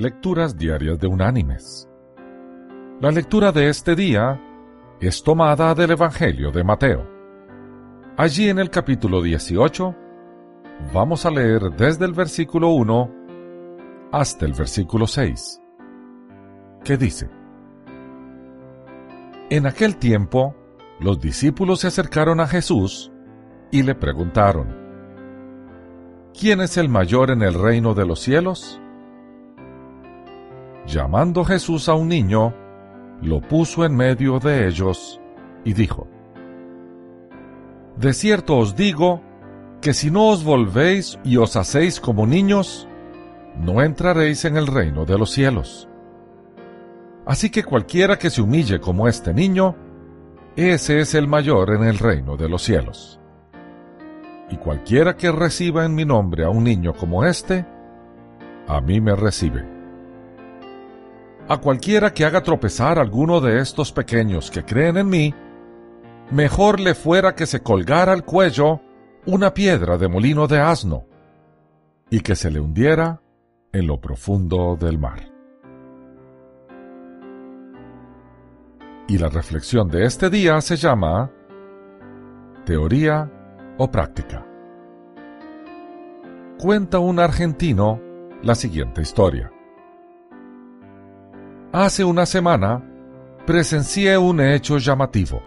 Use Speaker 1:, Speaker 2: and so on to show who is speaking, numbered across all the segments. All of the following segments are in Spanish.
Speaker 1: Lecturas Diarias de Unánimes. La lectura de este día es tomada del Evangelio de Mateo. Allí en el capítulo 18 vamos a leer desde el versículo 1 hasta el versículo 6, que dice, En aquel tiempo los discípulos se acercaron a Jesús y le preguntaron, ¿quién es el mayor en el reino de los cielos? Llamando Jesús a un niño, lo puso en medio de ellos y dijo, De cierto os digo que si no os volvéis y os hacéis como niños, no entraréis en el reino de los cielos. Así que cualquiera que se humille como este niño, ese es el mayor en el reino de los cielos. Y cualquiera que reciba en mi nombre a un niño como este, a mí me recibe. A cualquiera que haga tropezar a alguno de estos pequeños que creen en mí, mejor le fuera que se colgara al cuello una piedra de molino de asno y que se le hundiera en lo profundo del mar. Y la reflexión de este día se llama Teoría o Práctica. Cuenta un argentino la siguiente historia. Hace una semana presencié un hecho llamativo.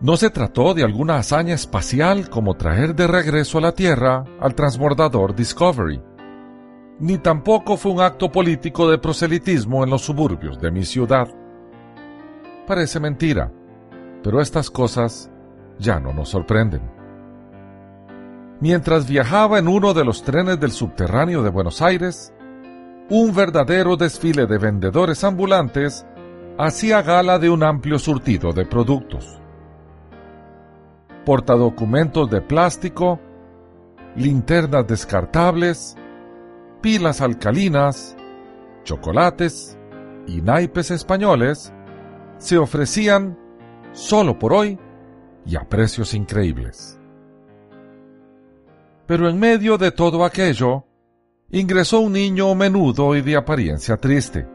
Speaker 1: No se trató de alguna hazaña espacial como traer de regreso a la Tierra al transbordador Discovery, ni tampoco fue un acto político de proselitismo en los suburbios de mi ciudad. Parece mentira, pero estas cosas ya no nos sorprenden. Mientras viajaba en uno de los trenes del subterráneo de Buenos Aires, un verdadero desfile de vendedores ambulantes hacía gala de un amplio surtido de productos. Portadocumentos de plástico, linternas descartables, pilas alcalinas, chocolates y naipes españoles se ofrecían solo por hoy y a precios increíbles. Pero en medio de todo aquello, ingresó un niño menudo y de apariencia triste.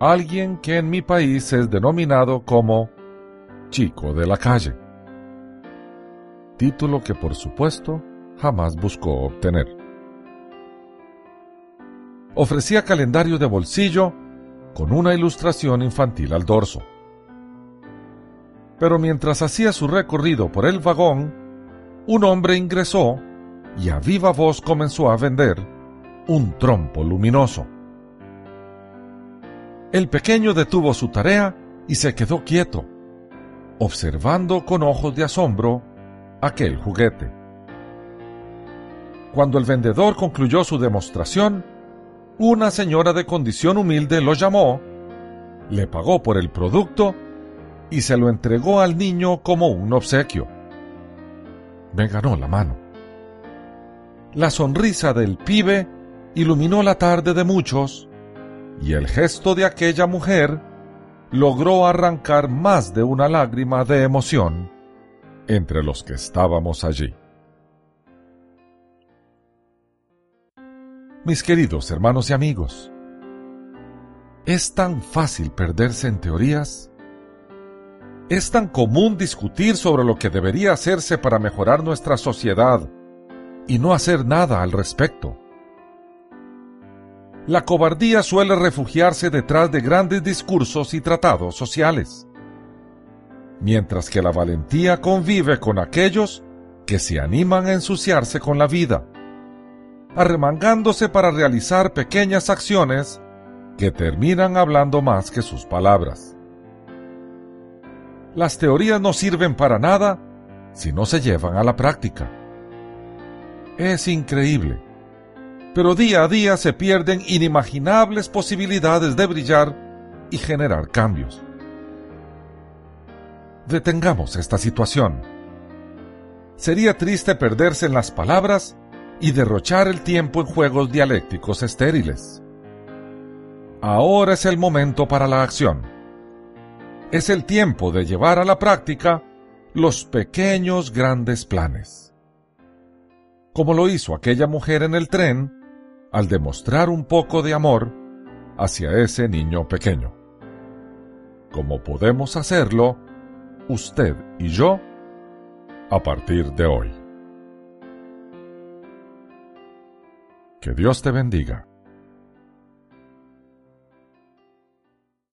Speaker 1: Alguien que en mi país es denominado como chico de la calle. Título que por supuesto jamás buscó obtener. Ofrecía calendario de bolsillo con una ilustración infantil al dorso. Pero mientras hacía su recorrido por el vagón, un hombre ingresó y a viva voz comenzó a vender un trompo luminoso. El pequeño detuvo su tarea y se quedó quieto, observando con ojos de asombro aquel juguete. Cuando el vendedor concluyó su demostración, una señora de condición humilde lo llamó, le pagó por el producto y se lo entregó al niño como un obsequio. Me ganó la mano. La sonrisa del pibe iluminó la tarde de muchos y el gesto de aquella mujer logró arrancar más de una lágrima de emoción entre los que estábamos allí. Mis queridos hermanos y amigos, ¿es tan fácil perderse en teorías? ¿Es tan común discutir sobre lo que debería hacerse para mejorar nuestra sociedad y no hacer nada al respecto? La cobardía suele refugiarse detrás de grandes discursos y tratados sociales, mientras que la valentía convive con aquellos que se animan a ensuciarse con la vida arremangándose para realizar pequeñas acciones que terminan hablando más que sus palabras. Las teorías no sirven para nada si no se llevan a la práctica. Es increíble, pero día a día se pierden inimaginables posibilidades de brillar y generar cambios. Detengamos esta situación. Sería triste perderse en las palabras y derrochar el tiempo en juegos dialécticos estériles. Ahora es el momento para la acción. Es el tiempo de llevar a la práctica los pequeños grandes planes. Como lo hizo aquella mujer en el tren, al demostrar un poco de amor hacia ese niño pequeño. Como podemos hacerlo, usted y yo, a partir de hoy. Que Dios te bendiga.